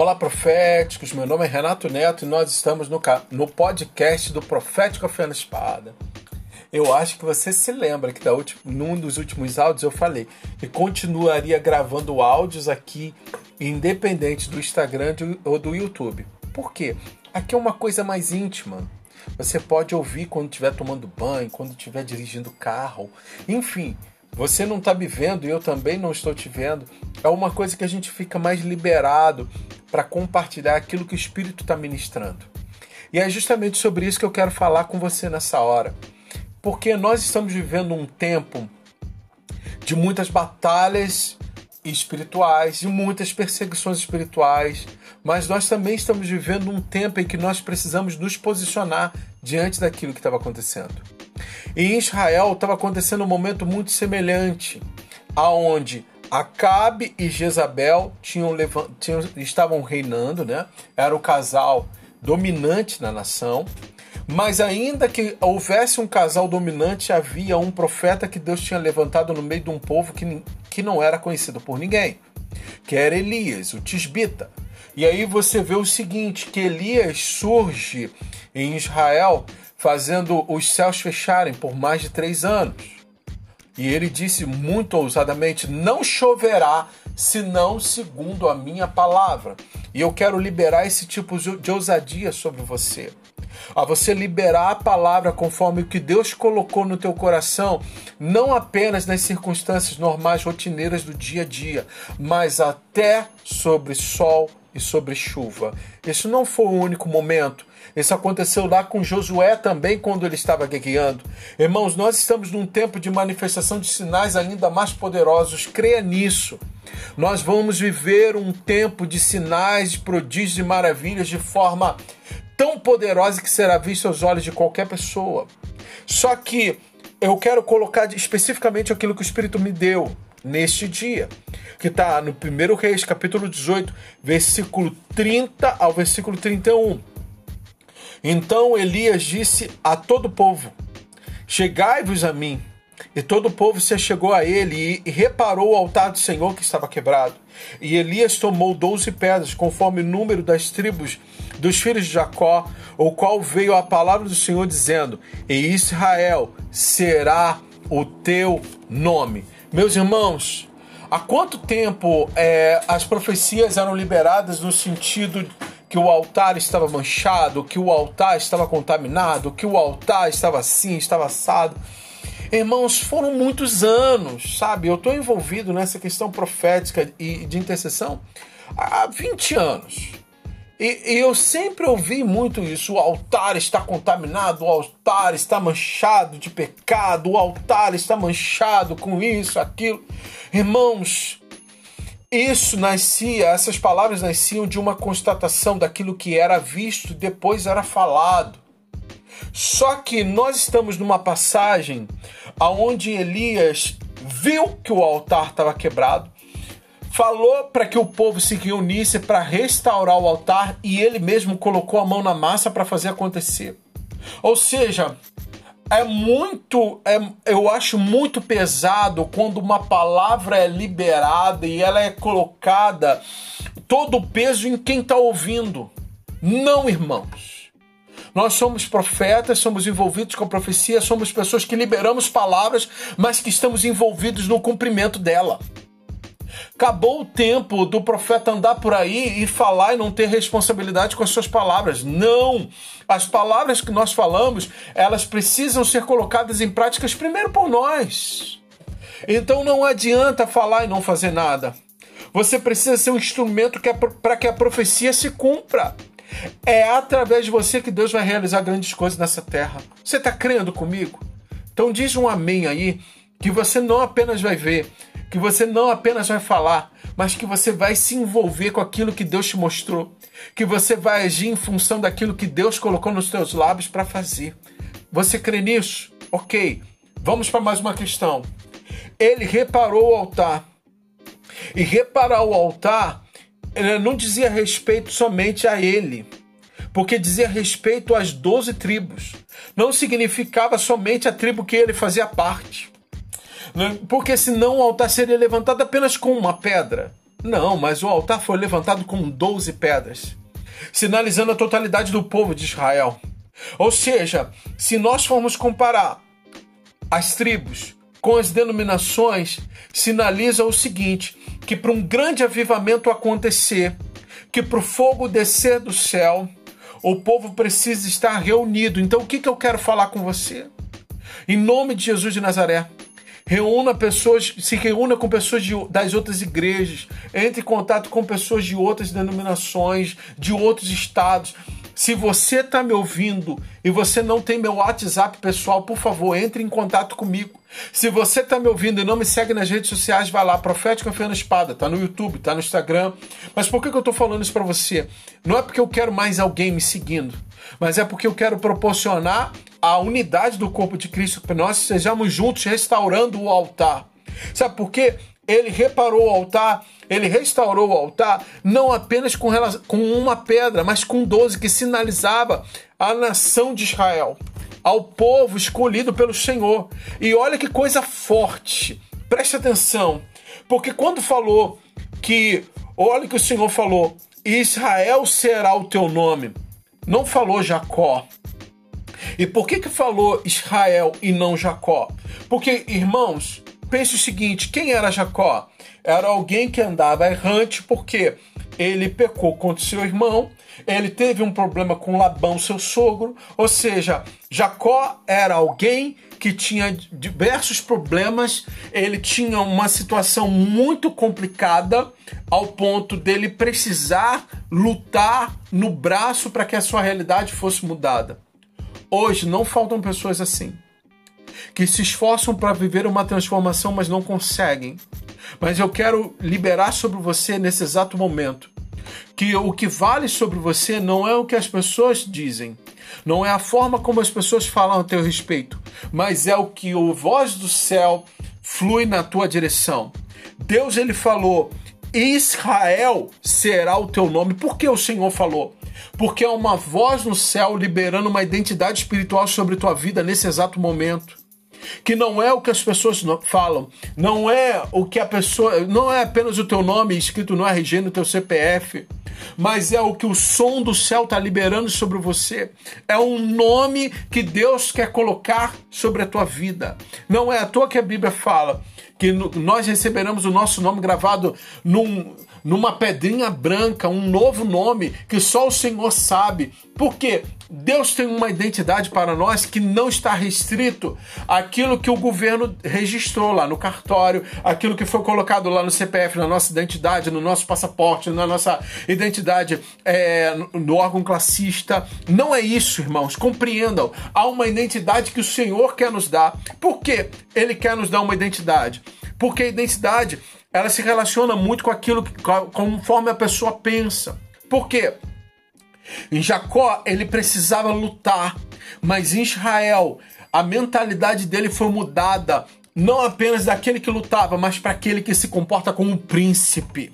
Olá, proféticos. Meu nome é Renato Neto e nós estamos no, no podcast do Profético Fé na Espada. Eu acho que você se lembra que da num dos últimos áudios eu falei que continuaria gravando áudios aqui, independente do Instagram ou do YouTube. Por quê? Aqui é uma coisa mais íntima. Você pode ouvir quando estiver tomando banho, quando estiver dirigindo carro, enfim. Você não está me vendo e eu também não estou te vendo. É uma coisa que a gente fica mais liberado para compartilhar aquilo que o Espírito está ministrando. E é justamente sobre isso que eu quero falar com você nessa hora. Porque nós estamos vivendo um tempo de muitas batalhas espirituais, de muitas perseguições espirituais, mas nós também estamos vivendo um tempo em que nós precisamos nos posicionar diante daquilo que estava acontecendo. Em Israel estava acontecendo um momento muito semelhante, aonde Acabe e Jezabel tinham, tinham, estavam reinando, né? Era o casal dominante na nação. Mas ainda que houvesse um casal dominante, havia um profeta que Deus tinha levantado no meio de um povo que, que não era conhecido por ninguém, que era Elias, o Tisbita. E aí você vê o seguinte, que Elias surge em Israel fazendo os céus fecharem por mais de três anos. E ele disse muito ousadamente: Não choverá senão segundo a minha palavra. E eu quero liberar esse tipo de ousadia sobre você. A você liberar a palavra conforme o que Deus colocou no teu coração, não apenas nas circunstâncias normais, rotineiras do dia a dia, mas até sobre sol e sobre chuva. Isso não foi o único momento isso aconteceu lá com Josué também, quando ele estava guerreando. Irmãos, nós estamos num tempo de manifestação de sinais ainda mais poderosos. Creia nisso. Nós vamos viver um tempo de sinais, de prodígios e maravilhas de forma tão poderosa que será visto aos olhos de qualquer pessoa. Só que eu quero colocar especificamente aquilo que o Espírito me deu neste dia, que está no 1 Reis, capítulo 18, versículo 30 ao versículo 31. Então Elias disse a todo o povo: Chegai-vos a mim. E todo o povo se achegou a ele e reparou o altar do Senhor que estava quebrado. E Elias tomou doze pedras, conforme o número das tribos dos filhos de Jacó, o qual veio a palavra do Senhor dizendo: E Israel será o teu nome. Meus irmãos, há quanto tempo é, as profecias eram liberadas no sentido que o altar estava manchado, que o altar estava contaminado, que o altar estava assim, estava assado. Irmãos, foram muitos anos, sabe? Eu estou envolvido nessa questão profética e de intercessão há 20 anos. E, e, eu sempre ouvi muito isso: o altar está contaminado, o altar está manchado de pecado, o altar está manchado com isso, aquilo. Irmãos, isso nascia, essas palavras nasciam de uma constatação daquilo que era visto, depois era falado. Só que nós estamos numa passagem aonde Elias viu que o altar estava quebrado, falou para que o povo se reunisse para restaurar o altar e ele mesmo colocou a mão na massa para fazer acontecer. Ou seja, é muito, é, eu acho muito pesado quando uma palavra é liberada e ela é colocada todo o peso em quem está ouvindo. Não, irmãos. Nós somos profetas, somos envolvidos com a profecia, somos pessoas que liberamos palavras, mas que estamos envolvidos no cumprimento dela. Acabou o tempo do profeta andar por aí e falar e não ter responsabilidade com as suas palavras. Não! As palavras que nós falamos, elas precisam ser colocadas em práticas primeiro por nós. Então não adianta falar e não fazer nada. Você precisa ser um instrumento é para que a profecia se cumpra. É através de você que Deus vai realizar grandes coisas nessa terra. Você está crendo comigo? Então diz um amém aí, que você não apenas vai ver, que você não apenas vai falar, mas que você vai se envolver com aquilo que Deus te mostrou, que você vai agir em função daquilo que Deus colocou nos teus lábios para fazer. Você crê nisso? Ok. Vamos para mais uma questão. Ele reparou o altar. E reparar o altar não dizia respeito somente a ele, porque dizia respeito às doze tribos. Não significava somente a tribo que ele fazia parte. Né? Porque senão o altar seria levantado apenas com uma pedra. Não, mas o altar foi levantado com 12 pedras, sinalizando a totalidade do povo de Israel. Ou seja, se nós formos comparar as tribos com as denominações, sinaliza o seguinte: que para um grande avivamento acontecer, que para o fogo descer do céu, o povo precisa estar reunido. Então, o que, que eu quero falar com você? Em nome de Jesus de Nazaré, reúna pessoas, se reúna com pessoas de, das outras igrejas, entre em contato com pessoas de outras denominações, de outros estados. Se você está me ouvindo e você não tem meu WhatsApp pessoal, por favor, entre em contato comigo. Se você está me ouvindo e não me segue nas redes sociais, vai lá, Profética Fé na Espada, tá no YouTube, tá no Instagram. Mas por que, que eu estou falando isso para você? Não é porque eu quero mais alguém me seguindo, mas é porque eu quero proporcionar a unidade do corpo de Cristo, para nós sejamos juntos restaurando o altar. Sabe por quê? Ele reparou o altar ele restaurou o altar não apenas com, relação, com uma pedra, mas com doze, que sinalizava a nação de Israel, ao povo escolhido pelo Senhor. E olha que coisa forte, preste atenção, porque quando falou que, olha que o Senhor falou, Israel será o teu nome, não falou Jacó. E por que que falou Israel e não Jacó? Porque, irmãos, pense o seguinte: quem era Jacó? Era alguém que andava errante porque ele pecou contra seu irmão, ele teve um problema com Labão, seu sogro, ou seja, Jacó era alguém que tinha diversos problemas, ele tinha uma situação muito complicada ao ponto dele precisar lutar no braço para que a sua realidade fosse mudada. Hoje não faltam pessoas assim que se esforçam para viver uma transformação, mas não conseguem. Mas eu quero liberar sobre você nesse exato momento que o que vale sobre você não é o que as pessoas dizem, não é a forma como as pessoas falam a teu respeito, mas é o que o voz do céu flui na tua direção. Deus ele falou: Israel será o teu nome. Por que o Senhor falou? Porque é uma voz no céu liberando uma identidade espiritual sobre tua vida nesse exato momento que não é o que as pessoas falam, não é o que a pessoa, não é apenas o teu nome escrito no RG, no teu CPF, mas é o que o som do céu está liberando sobre você. É um nome que Deus quer colocar sobre a tua vida. Não é à toa que a Bíblia fala que nós receberemos o nosso nome gravado num, numa pedrinha branca, um novo nome que só o Senhor sabe. Por quê? Deus tem uma identidade para nós que não está restrito àquilo que o governo registrou lá no cartório, aquilo que foi colocado lá no CPF, na nossa identidade, no nosso passaporte, na nossa identidade é, no órgão classista. Não é isso, irmãos. Compreendam. Há uma identidade que o Senhor quer nos dar. Por que Ele quer nos dar uma identidade? Porque a identidade ela se relaciona muito com aquilo que, conforme a pessoa pensa. Por quê? Jacó, ele precisava lutar, mas em Israel, a mentalidade dele foi mudada, não apenas daquele que lutava, mas para aquele que se comporta como um príncipe.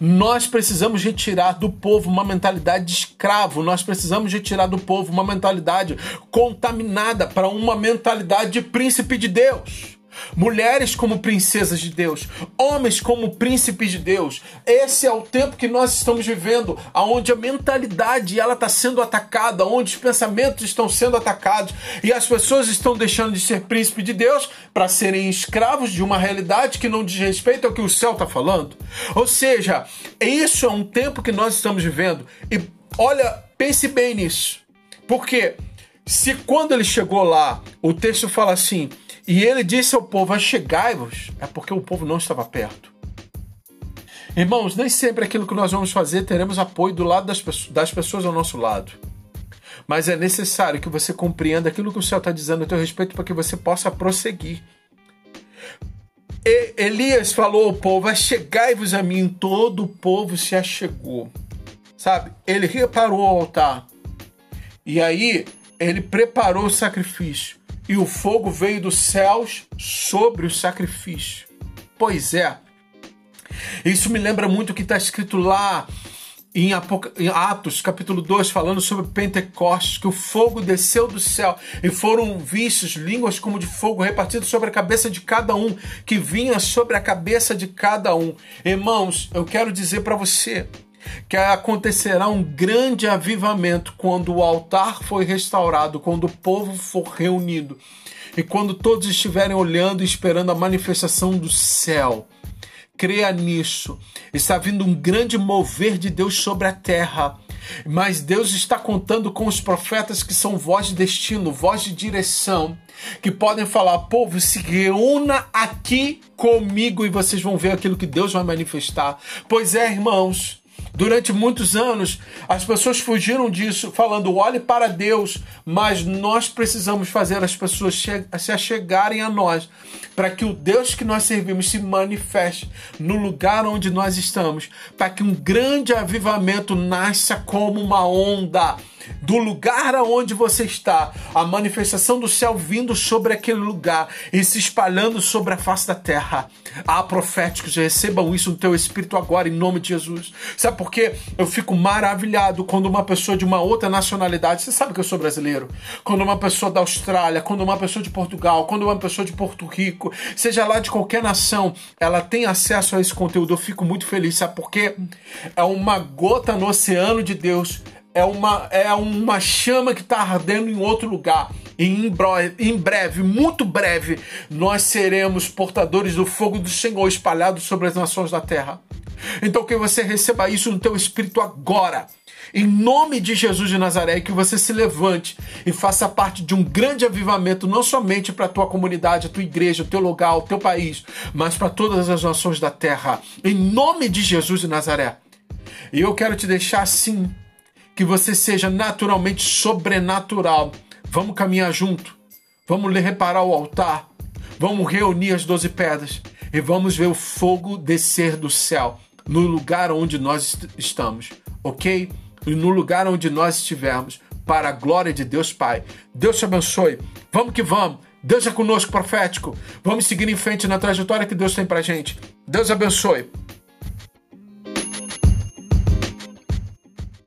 Nós precisamos retirar do povo uma mentalidade de escravo, nós precisamos retirar do povo uma mentalidade contaminada para uma mentalidade de príncipe de Deus mulheres como princesas de Deus, homens como príncipes de Deus. Esse é o tempo que nós estamos vivendo, aonde a mentalidade ela está sendo atacada, onde os pensamentos estão sendo atacados e as pessoas estão deixando de ser príncipe de Deus para serem escravos de uma realidade que não diz respeito ao que o céu está falando. Ou seja, isso é um tempo que nós estamos vivendo e olha, pense bem nisso, porque se quando ele chegou lá, o texto fala assim: e ele disse ao povo: Achegai-vos, é porque o povo não estava perto. Irmãos, nem sempre aquilo que nós vamos fazer teremos apoio do lado das, das pessoas ao nosso lado. Mas é necessário que você compreenda aquilo que o céu está dizendo a teu respeito para que você possa prosseguir. E Elias falou ao povo: Achegai-vos a mim. Todo o povo se achegou. Sabe? Ele reparou o altar. E aí ele preparou o sacrifício e o fogo veio dos céus sobre o sacrifício. Pois é. Isso me lembra muito o que está escrito lá em, Atos, capítulo 2, falando sobre Pentecostes, que o fogo desceu do céu e foram vistos línguas como de fogo repartidas sobre a cabeça de cada um, que vinha sobre a cabeça de cada um. Irmãos, eu quero dizer para você que acontecerá um grande avivamento quando o altar for restaurado, quando o povo for reunido e quando todos estiverem olhando e esperando a manifestação do céu creia nisso. Está vindo um grande mover de Deus sobre a terra. Mas Deus está contando com os profetas que são voz de destino, voz de direção, que podem falar: povo, se reúna aqui comigo e vocês vão ver aquilo que Deus vai manifestar. Pois é, irmãos, Durante muitos anos, as pessoas fugiram disso, falando: olhe para Deus, mas nós precisamos fazer as pessoas se achegarem a nós, para que o Deus que nós servimos se manifeste no lugar onde nós estamos, para que um grande avivamento nasça como uma onda do lugar aonde você está, a manifestação do céu vindo sobre aquele lugar e se espalhando sobre a face da terra. Há proféticos, recebam isso no teu espírito agora, em nome de Jesus. Sabe por quê? Eu fico maravilhado quando uma pessoa de uma outra nacionalidade, você sabe que eu sou brasileiro, quando uma pessoa da Austrália, quando uma pessoa de Portugal, quando uma pessoa de Porto Rico, seja lá de qualquer nação, ela tem acesso a esse conteúdo. Eu fico muito feliz, sabe por quê? É uma gota no oceano de Deus é uma, é uma chama que está ardendo em outro lugar. E em breve, em breve, muito breve, nós seremos portadores do fogo do Senhor espalhado sobre as nações da terra. Então que você receba isso no teu espírito agora. Em nome de Jesus de Nazaré, que você se levante e faça parte de um grande avivamento, não somente para a tua comunidade, a tua igreja, o teu lugar, o teu país, mas para todas as nações da terra. Em nome de Jesus de Nazaré. E eu quero te deixar assim que você seja naturalmente sobrenatural. Vamos caminhar junto. Vamos reparar o altar. Vamos reunir as doze pedras e vamos ver o fogo descer do céu no lugar onde nós estamos, ok? E no lugar onde nós estivermos, para a glória de Deus Pai. Deus te abençoe. Vamos que vamos. Deus é conosco, profético. Vamos seguir em frente na trajetória que Deus tem pra gente. Deus abençoe.